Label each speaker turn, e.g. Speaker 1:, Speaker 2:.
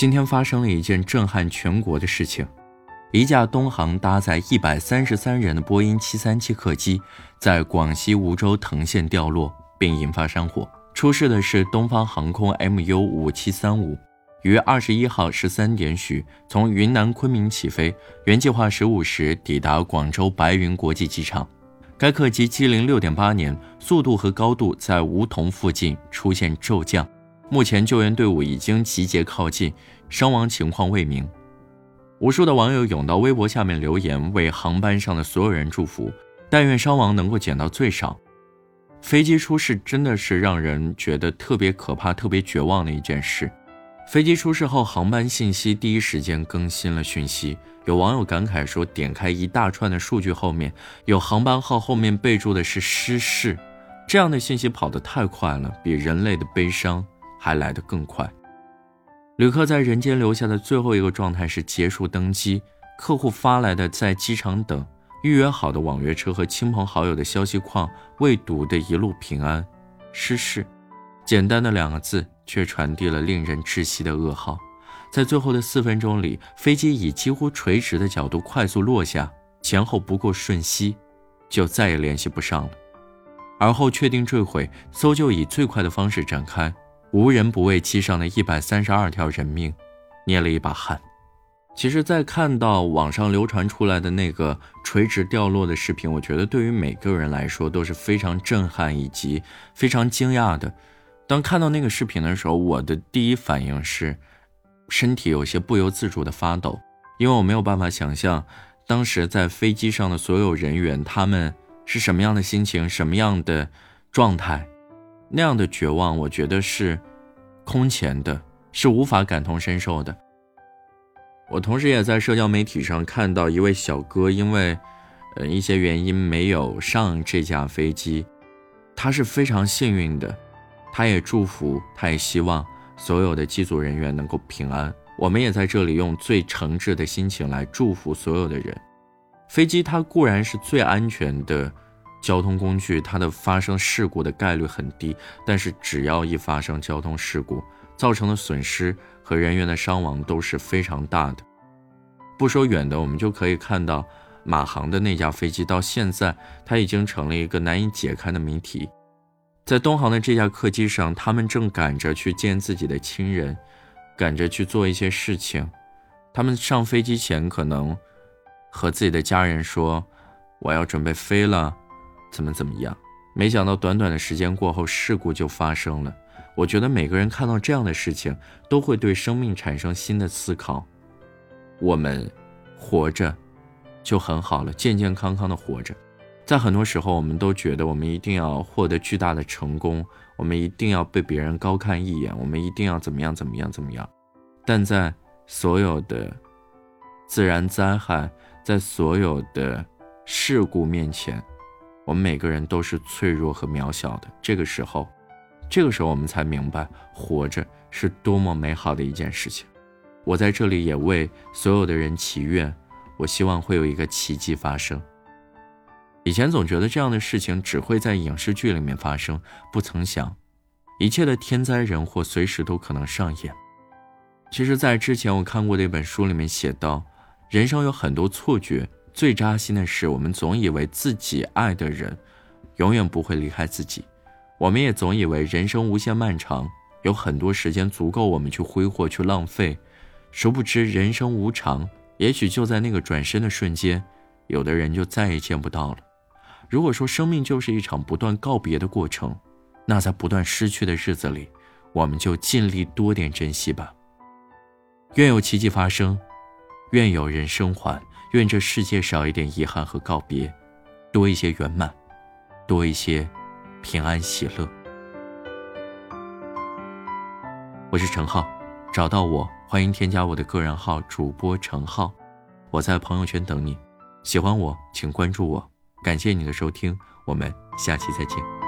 Speaker 1: 今天发生了一件震撼全国的事情：一架东航搭载一百三十三人的波音七三七客机在广西梧州藤县掉落，并引发山火。出事的是东方航空 MU 五七三五，于二十一号十三点许从云南昆明起飞，原计划十五时抵达广州白云国际机场。该客机机龄六点八年，速度和高度在梧桐附近出现骤降。目前救援队伍已经集结靠近，伤亡情况未明。无数的网友涌到微博下面留言，为航班上的所有人祝福，但愿伤亡能够减到最少。飞机出事真的是让人觉得特别可怕、特别绝望的一件事。飞机出事后，航班信息第一时间更新了讯息。有网友感慨说：“点开一大串的数据，后面有航班号，后面备注的是失事，这样的信息跑得太快了，比人类的悲伤。”还来得更快。旅客在人间留下的最后一个状态是结束登机，客户发来的在机场等预约好的网约车和亲朋好友的消息框未读的一路平安，失事。简单的两个字，却传递了令人窒息的噩耗。在最后的四分钟里，飞机以几乎垂直的角度快速落下，前后不过瞬息，就再也联系不上了。而后确定坠毁，搜救以最快的方式展开。无人不为机上的一百三十二条人命捏了一把汗。其实，在看到网上流传出来的那个垂直掉落的视频，我觉得对于每个人来说都是非常震撼以及非常惊讶的。当看到那个视频的时候，我的第一反应是身体有些不由自主的发抖，因为我没有办法想象当时在飞机上的所有人员他们是什么样的心情、什么样的状态。那样的绝望，我觉得是空前的，是无法感同身受的。我同时也在社交媒体上看到一位小哥，因为呃一些原因没有上这架飞机，他是非常幸运的，他也祝福，他也希望所有的机组人员能够平安。我们也在这里用最诚挚的心情来祝福所有的人。飞机它固然是最安全的。交通工具它的发生事故的概率很低，但是只要一发生交通事故，造成的损失和人员的伤亡都是非常大的。不说远的，我们就可以看到马航的那架飞机，到现在它已经成了一个难以解开的谜题。在东航的这架客机上，他们正赶着去见自己的亲人，赶着去做一些事情。他们上飞机前可能和自己的家人说：“我要准备飞了。”怎么怎么样？没想到短短的时间过后，事故就发生了。我觉得每个人看到这样的事情，都会对生命产生新的思考。我们活着就很好了，健健康康的活着。在很多时候，我们都觉得我们一定要获得巨大的成功，我们一定要被别人高看一眼，我们一定要怎么样怎么样怎么样。但在所有的自然灾害，在所有的事故面前，我们每个人都是脆弱和渺小的。这个时候，这个时候我们才明白，活着是多么美好的一件事情。我在这里也为所有的人祈愿，我希望会有一个奇迹发生。以前总觉得这样的事情只会在影视剧里面发生，不曾想，一切的天灾人祸随时都可能上演。其实，在之前我看过的一本书里面写到，人生有很多错觉。最扎心的是，我们总以为自己爱的人永远不会离开自己，我们也总以为人生无限漫长，有很多时间足够我们去挥霍、去浪费。殊不知，人生无常，也许就在那个转身的瞬间，有的人就再也见不到了。如果说生命就是一场不断告别的过程，那在不断失去的日子里，我们就尽力多点珍惜吧。愿有奇迹发生，愿有人生还。愿这世界少一点遗憾和告别，多一些圆满，多一些平安喜乐。我是陈浩，找到我，欢迎添加我的个人号主播陈浩，我在朋友圈等你。喜欢我，请关注我。感谢你的收听，我们下期再见。